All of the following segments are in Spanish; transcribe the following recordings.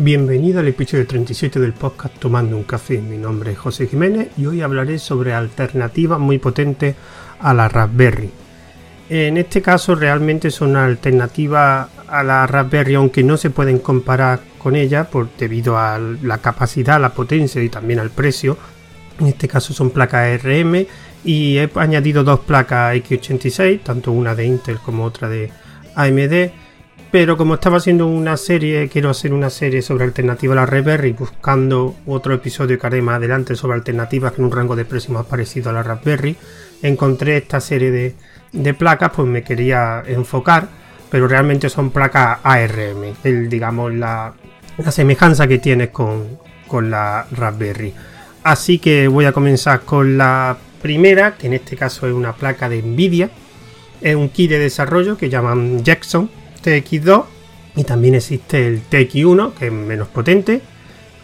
Bienvenido al episodio 37 del podcast Tomando un café. Mi nombre es José Jiménez y hoy hablaré sobre alternativas muy potentes a la Raspberry. En este caso realmente son alternativas a la Raspberry aunque no se pueden comparar con ella por debido a la capacidad, la potencia y también al precio. En este caso son placas RM y he añadido dos placas X86, tanto una de Intel como otra de AMD pero como estaba haciendo una serie, quiero hacer una serie sobre alternativa a la Raspberry, buscando otro episodio que haré más adelante sobre alternativas en un rango de precio más parecido a la Raspberry, encontré esta serie de, placas, pues me quería enfocar, pero realmente son placas ARM, el, digamos la, semejanza que tiene con, con la Raspberry. Así que voy a comenzar con la primera, que en este caso es una placa de Nvidia, es un kit de desarrollo que llaman Jackson TX2 y también existe el TX1 que es menos potente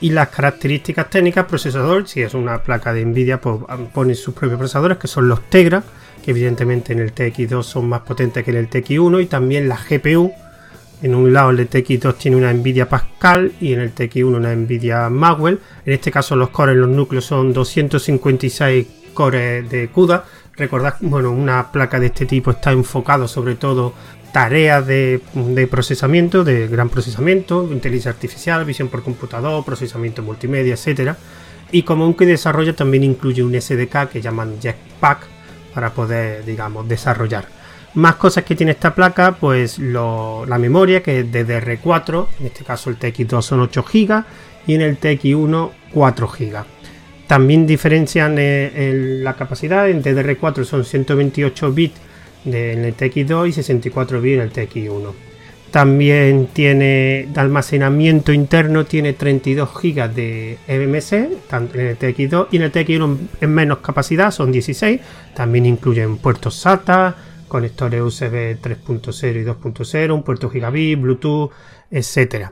y las características técnicas procesador si es una placa de Nvidia pues pone sus propios procesadores que son los Tegra que evidentemente en el TX2 son más potentes que en el TX1 y también la GPU en un lado el TX2 tiene una Nvidia Pascal y en el TX1 una Nvidia Maxwell. En este caso los cores los núcleos son 256 cores de CUDA. Recordad bueno una placa de este tipo está enfocado sobre todo tareas de, procesamiento, de gran procesamiento, inteligencia artificial, visión por computador, procesamiento multimedia, etcétera. Y como un que desarrolla también incluye un SDK que llaman Jetpack para poder, digamos, desarrollar. Más cosas que tiene esta placa, pues la memoria que es DDR4, en este caso el TX2 son 8 GB y en el TX1 4 GB. También diferencian eh, la capacidad, en DDR4 son 128 bits en el TX2 y 64 bits en el TX1. También tiene de almacenamiento interno, tiene 32 GB de MMC, tanto en el TX2 y en el TX1 en menos capacidad, son 16. También incluyen puertos SATA, conectores USB 3.0 y 2.0, un puerto gigabit, Bluetooth, etc.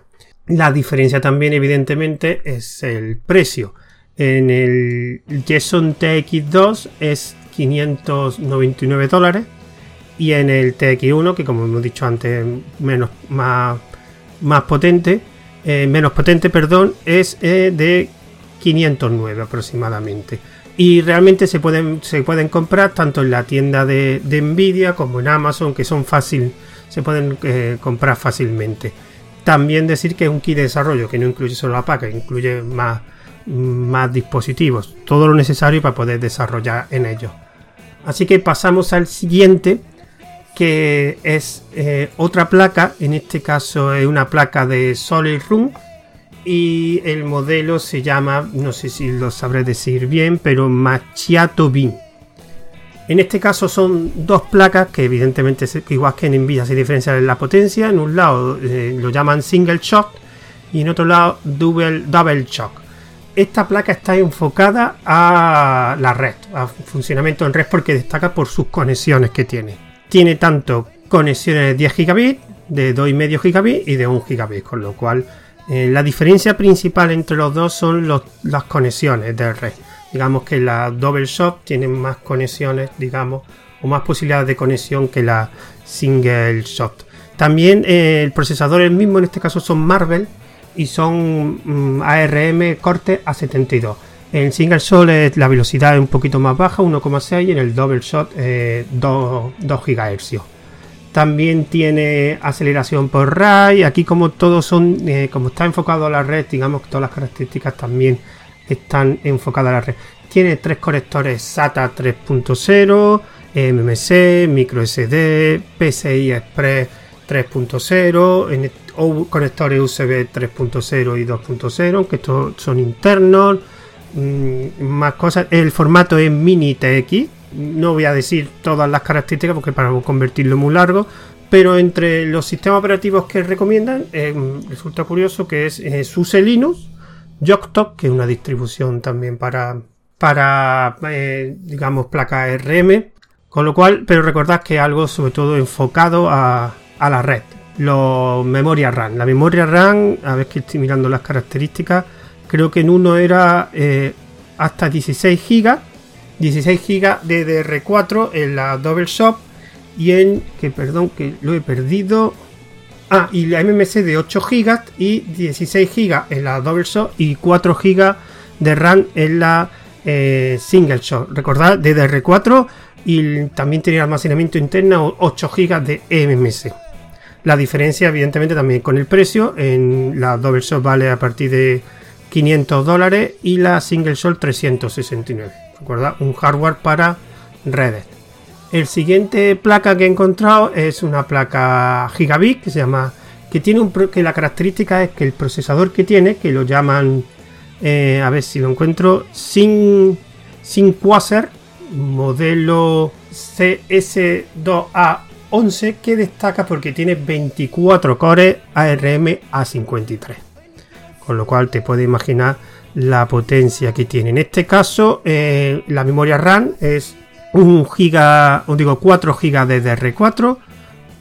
La diferencia también, evidentemente, es el precio. En el Jason TX2 es 599 dólares y en el TX1, que como hemos dicho antes, menos, más, más potente, eh, menos potente, perdón, es eh, de 509 aproximadamente. Y realmente se pueden, se pueden comprar tanto en la tienda de, Nvidia como en Amazon, que son fácil, se pueden eh, comprar fácilmente. También decir que es un kit de desarrollo que no incluye solo la placa, incluye más, más dispositivos, todo lo necesario para poder desarrollar en ellos. Así que pasamos al siguiente, que es eh, otra placa, en este caso es una placa de Solid Room y el modelo se llama, no sé si lo sabré decir bien, pero Machiato Beam. En este caso son dos placas que evidentemente igual que en Nvidia se diferencian en la potencia. En un lado eh, lo llaman single shock y en otro lado double, double shock. Esta placa está enfocada a la red, a funcionamiento en red porque destaca por sus conexiones que tiene tiene tanto conexiones de 10 gigabits, de 2,5 gigabits y de 1 gigabit, con lo cual eh, la diferencia principal entre los dos son las conexiones de red. Digamos que la Double Shot tiene más conexiones, digamos, o más posibilidades de conexión que la Single Shot. También eh, el procesador el mismo, en este caso son Marvel y son mm, ARM corte A72. En single shot la velocidad es un poquito más baja, 1,6 y en el double shot 2, eh, GHz. También tiene aceleración por RAI. Aquí como todos son, eh, como está enfocado a la red, digamos que todas las características también están enfocadas a la red. Tiene tres conectores SATA 3.0, MMC, microSD, PCI Express 3.0, conectores USB 3.0 y 2.0, aunque estos son internos Mm, más cosas. El formato es mini TX. No voy a decir todas las características porque para convertirlo muy largo. Pero entre los sistemas operativos que recomiendan, eh, resulta curioso que es eh, SUSE Linux, Yocto, que es una distribución también para, para eh, digamos, placa RM. Con lo cual, pero recordad que algo sobre todo enfocado a, a la red. Los memoria RAM. La memoria RAM, a ver que estoy mirando las características creo que en uno era eh, hasta 16 GB, 16 GB de DR4 en la Double Shop y en que perdón que lo he perdido Ah, y la MMC de 8 GB y 16 GB en la Double Shot y 4 GB de RAM en la eh, Single Shot. Recordad, DDR4 y también tiene almacenamiento interno 8 GB de MMC. La diferencia, evidentemente, también con el precio. En la Double Shot vale a partir de 500 dólares y la Single Shot 369. Recordad, un hardware para redes. El siguiente placa que he encontrado es una placa Gigabit que se llama que tiene un que la característica es que el procesador que tiene que lo llaman eh, a ver si lo encuentro sin sin Quasar modelo CS2A11 que destaca porque tiene 24 cores ARM A53 con lo cual te puedes imaginar la potencia que tiene en este caso eh, la memoria RAM es un giga, digo 4 GB de DR4,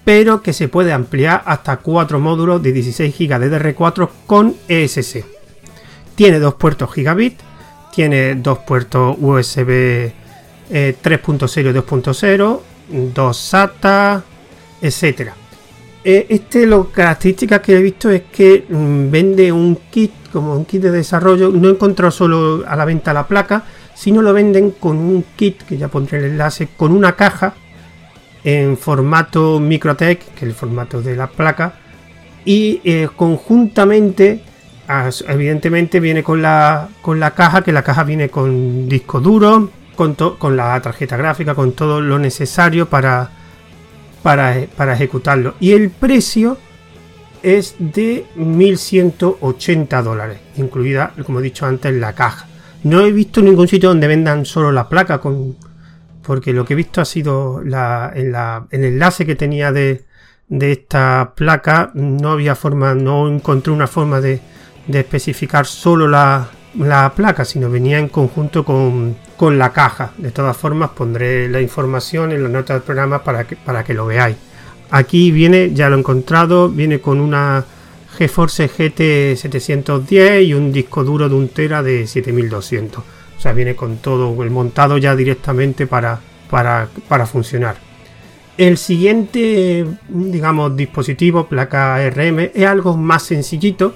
pero que se puede ampliar hasta 4 módulos de 16 GB de DR4 con ESC. Tiene dos puertos gigabit, tiene dos puertos USB 3.0 y 2.0, dos SATA, etcétera. Eh, este, lo características que he visto es que mm, vende un kit, como un kit de desarrollo. No he encontrado solo a la venta la placa, si no lo venden con un kit, que ya pondré el enlace, con una caja en formato Microtech, que es el formato de la placa, y eh, conjuntamente, evidentemente viene con la, con la caja, que la caja viene con disco duro, con, con la tarjeta gráfica, con todo lo necesario para, para, para ejecutarlo. Y el precio es de 1.180 dólares, incluida, como he dicho antes, la caja. No he visto ningún sitio donde vendan solo la placa, con, porque lo que he visto ha sido la, en la, el enlace que tenía de, de esta placa. No había forma, no encontré una forma de, de especificar solo la, la, placa, sino venía en conjunto con, con, la caja. De todas formas, pondré la información en la nota del programa para que, para que lo veáis. Aquí viene, ya lo he encontrado, viene con una GeForce GT 710 y un disco duro de un tera de 7200. O sea, viene con todo el montado ya directamente para, para, funcionar. El siguiente, digamos, dispositivo, placa RM, es algo más sencillito.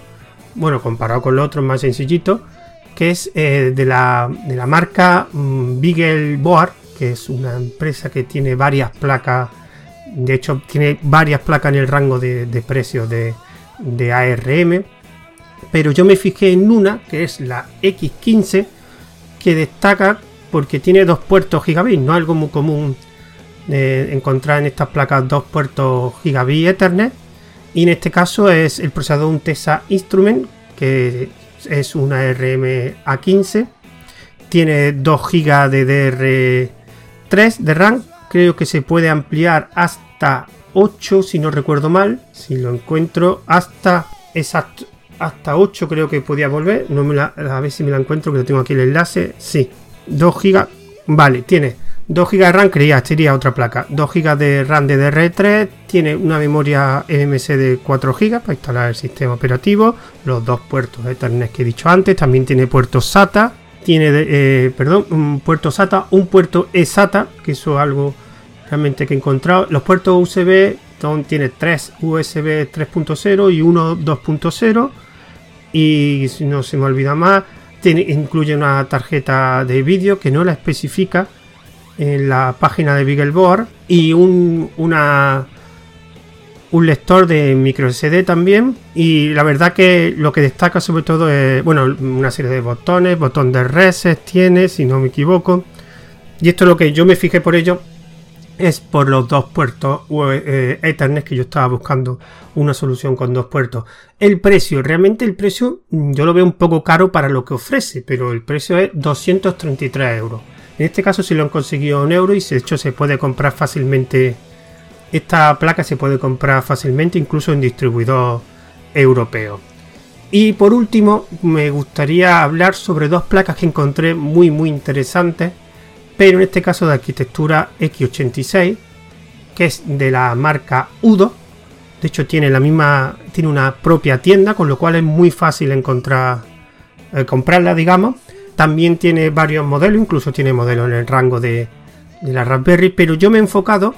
Bueno, comparado con los otros, más sencillito. Que es eh, de, la, de, la, marca um, Board, que es una empresa que tiene varias placas. De hecho, tiene varias placas en el rango de, precios de, ARM, pero yo me fijé en una que es la X15 que destaca porque tiene dos puertos gigabit, no algo muy común de encontrar en estas placas dos puertos gigabit Ethernet y en este caso es el procesador un TESA Instrument que es una ARM A15 tiene 2 GB de DR3 de RAM creo que se puede ampliar hasta 8 si no recuerdo mal, si lo encuentro hasta exacto, hasta 8 creo que podía volver, no me la, a ver si me la encuentro que tengo aquí el enlace, sí, 2 GB, vale, tiene 2 GB de RAM, creía, sería otra placa, 2 GB de RAM de DR3, tiene una memoria MMC de 4 GB para instalar el sistema operativo, los dos puertos Ethernet que he dicho antes, también tiene puertos SATA, tiene, eh, perdón, un puerto SATA, un puerto eSATA, que eso es algo realmente que he encontrado. Los puertos USB tiene 3 USB 3.0 y uno 2.0 y no se me olvida más incluye una tarjeta de vídeo que no la especifica en la página de BeagleBoard y un, una, un lector de micro SD también y la verdad que lo que destaca sobre todo es bueno una serie de botones botón de reset tiene si no me equivoco y esto es lo que yo me fijé por ello es por los dos puertos eh, Ethernet que yo estaba buscando una solución con dos puertos. El precio, realmente el precio mm, yo lo veo un poco caro para lo que ofrece, pero el precio es 233 euros. En este caso si lo han conseguido un euro y de hecho se puede comprar fácilmente. Esta placa se puede comprar fácilmente incluso en distribuidor europeo. Y por último me gustaría hablar sobre dos placas que encontré muy muy interesantes pero en este caso de arquitectura X86, que es de la marca Udo. De hecho, tiene la misma, tiene una propia tienda, con lo cual es muy fácil encontrar, eh, comprarla, digamos. También tiene varios modelos, incluso tiene modelos en el rango de, de la Raspberry, pero yo me he enfocado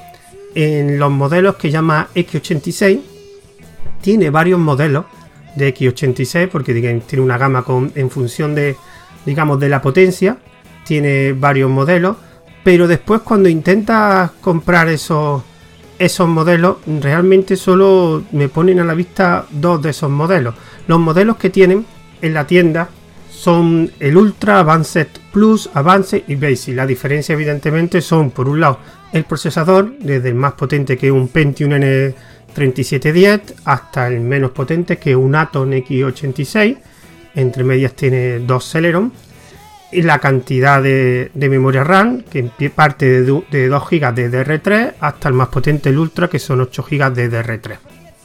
en los modelos que llama X86, tiene varios modelos de X86 porque tiene una gama con, en función de, digamos, de la potencia, tiene varios modelos, pero después cuando intentas comprar esos, esos modelos, realmente solo me ponen a la vista dos de esos modelos. Los modelos que tienen en la tienda son el Ultra, Advanced Plus, Advanced y Basic. La diferencia evidentemente son por un lado el procesador, desde el más potente que un Pentium N3710 hasta el menos potente que un Atom X86. Entre medias tiene dos Celeron. Y la cantidad de, memoria RAM, que parte de, de 2 GB de DR3 hasta el más potente, el Ultra, que son 8 GB de DR3.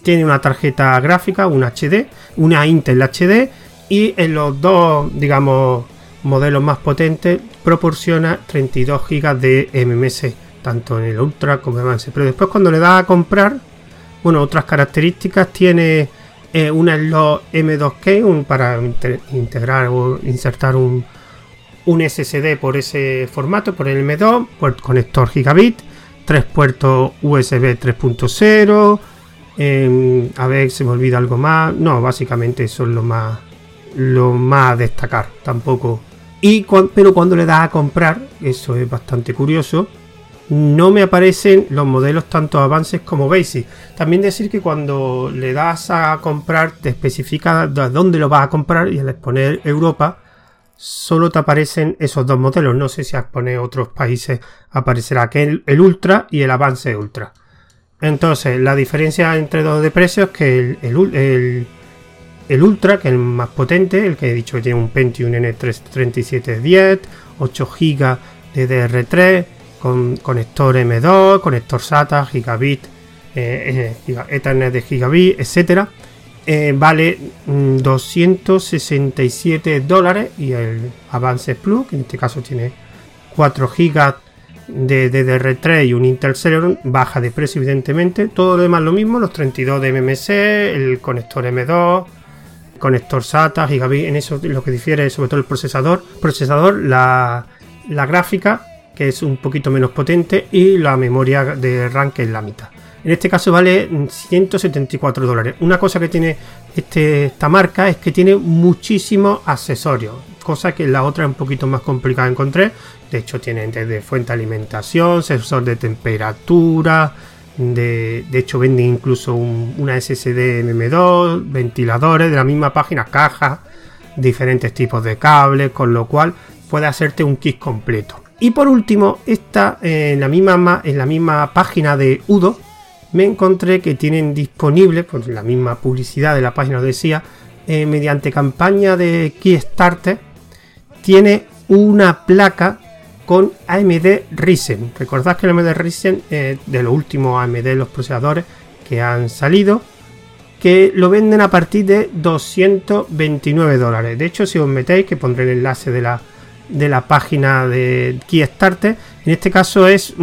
Tiene una tarjeta gráfica, una HD, una Intel HD y en los dos, digamos, modelos más potentes proporciona 32 GB de MMS, tanto en el Ultra como en Avance. Pero después cuando le da a comprar, bueno, otras características tiene eh, una slot M2K para integrar o insertar un, un SSD por ese formato, por el M2, por conector gigabit, tres puertos USB 3.0. a ver, se me olvida algo más. No, básicamente eso es lo más lo más a destacar tampoco. Y pero cuando le das a comprar, eso es bastante curioso, no me aparecen los modelos tanto avances como basic. También decir que cuando le das a comprar te especifica dónde lo vas a comprar y al exponer Europa solo te aparecen esos dos modelos. No sé si al poner otros países aparecerá que el, el Ultra y el Avance Ultra. Entonces, la diferencia entre dos de precios es que el el Ultra, que es el más potente, el que he dicho que tiene un Pentium N3710, 8 GB de DR3, con conector M2, conector SATA, gigabit, eh, eh, Ethernet de gigabit, etcétera, eh, vale 267 mm, dólares y el Avance Plus, que en este caso tiene 4 GB de DDR3 y un Intel Celeron, baja de precio evidentemente. Todo lo demás lo mismo, los 32 de MMC, el conector M2, conector SATA, gigabit, en eso lo que difiere es sobre todo el procesador, procesador, la, gráfica, que es un poquito menos potente, y la memoria de RAM, que es la mitad. En este caso vale 174 dólares. Una cosa que tiene este, esta marca es que tiene muchísimos accesorios, cosa que la otra es un poquito más complicada de encontrar. De hecho, tiene desde fuente de alimentación, sensor de temperatura, de, hecho, venden incluso una SSD MM2, ventiladores de la misma página, cajas, diferentes tipos de cables, con lo cual puede hacerte un kit completo. Y por último, esta, en, la misma, en la misma página de Udo, me encontré que tienen disponible, por la misma publicidad de la página lo decía, eh, mediante campaña de Kickstarter, tiene una placa con AMD Ryzen. Recordad que el AMD Ryzen es de los últimos AMD, los procesadores que han salido, que lo venden a partir de 229 dólares. De hecho, si os metéis, que pondré el enlace de la, de la página de Kickstarter, en este caso es,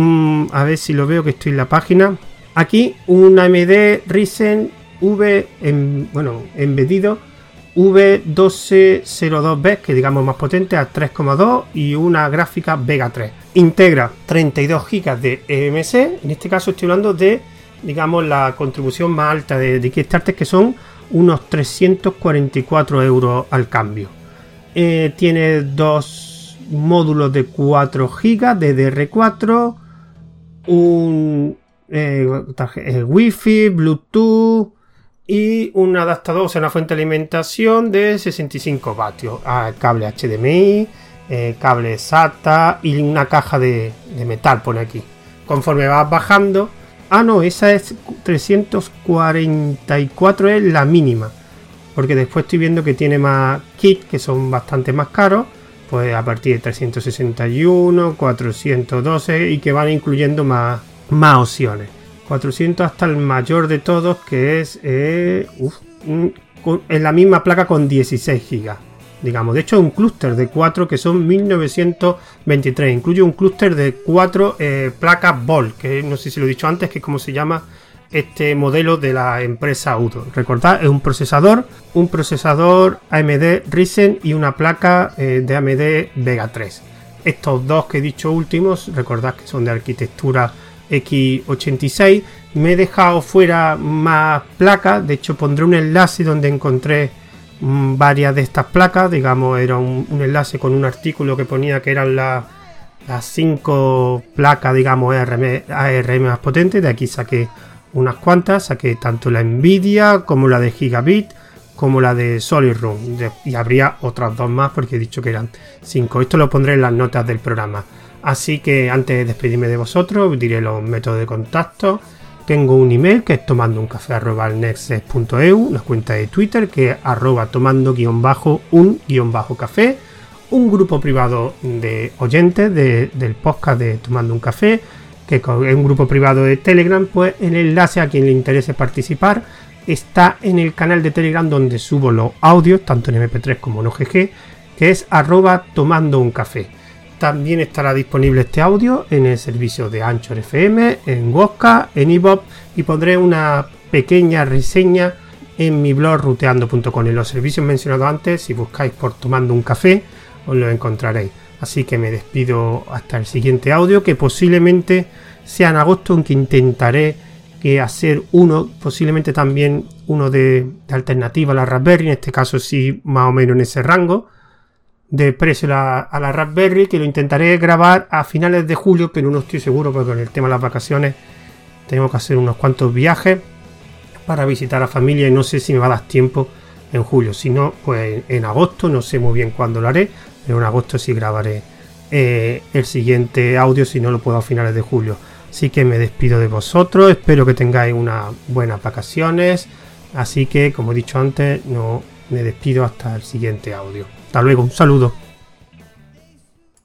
a ver si lo veo que estoy en la página. Aquí un AMD Ryzen V, en, bueno, embedido V1202B, que digamos más potente, a 3,2 y una gráfica Vega 3. Integra 32 GB de EMC, en este caso estoy hablando de, digamos, la contribución más alta de, de Kickstarter, que son unos 344 euros al cambio. Eh, tiene dos módulos de 4 GB de DR4, un eh, eh, Wi-Fi, Bluetooth, y un adaptador, o sea, una fuente de alimentación de 65 vatios, ah, cable HDMI, eh, cable SATA y una caja de, metal, pone aquí. Conforme vas bajando, ah, no, esa es 344, es la mínima, porque después estoy viendo que tiene más kits que son bastante más caros, pues a partir de 361, 412 y que van incluyendo más, más opciones. 400 hasta el mayor de todos, que es eh, en la misma placa con 16 GB. Digamos, de hecho, un clúster de 4 que son 1923. Incluye un clúster de 4 eh, placas Volt, que no sé si lo he dicho antes, que es como se llama este modelo de la empresa Udo. Recordad, es un procesador, un procesador AMD Ryzen y una placa eh, de AMD Vega 3. Estos dos que he dicho últimos, recordad que son de arquitectura X86 Me he dejado fuera más placas, de hecho pondré un enlace donde encontré mm, varias de estas placas, digamos, era un, enlace con un artículo que ponía que eran las cinco placas, digamos, ARM, más potentes, de aquí saqué unas cuantas, saqué tanto la Nvidia como la de Gigabit, como la de SolidRoom, y habría otras dos más porque he dicho que eran cinco. Esto lo pondré en las notas del programa. Así que antes de despedirme de vosotros, diré los métodos de contacto. Tengo un email que es tomando café una cuenta de Twitter que es arroba tomando guion bajo un guion bajo café, un grupo privado de oyentes del podcast de Tomando un café, que es un grupo privado de Telegram, pues el enlace a quien le interese participar está en el canal de Telegram donde subo los audios, tanto en MP3 como en OGG, que es arroba tomando un café. También estará disponible este audio en el servicio de Anchor FM, en Wosca, en iBob y pondré una pequeña reseña en mi blog ruteando.com. En los servicios mencionados antes, si buscáis por tomando un café, os lo encontraréis. Así que me despido hasta el siguiente audio, que posiblemente sea en agosto, aunque intentaré que hacer uno, posiblemente también uno de, de alternativa a la Raspberry, en este caso sí más o menos en ese rango de precio a la Raspberry que lo intentaré grabar a finales de julio, pero no estoy seguro porque con el tema de las vacaciones tengo que hacer unos cuantos viajes para visitar a familia y no sé si me va a dar tiempo en julio. Si no, pues en agosto, no sé muy bien cuándo lo haré, pero en agosto sí grabaré eh, el siguiente audio si no lo puedo a finales de julio. Así que me despido de vosotros, espero que tengáis unas buenas vacaciones. Así que, como he dicho antes, no me despido hasta el siguiente audio. Hasta luego, un saludo.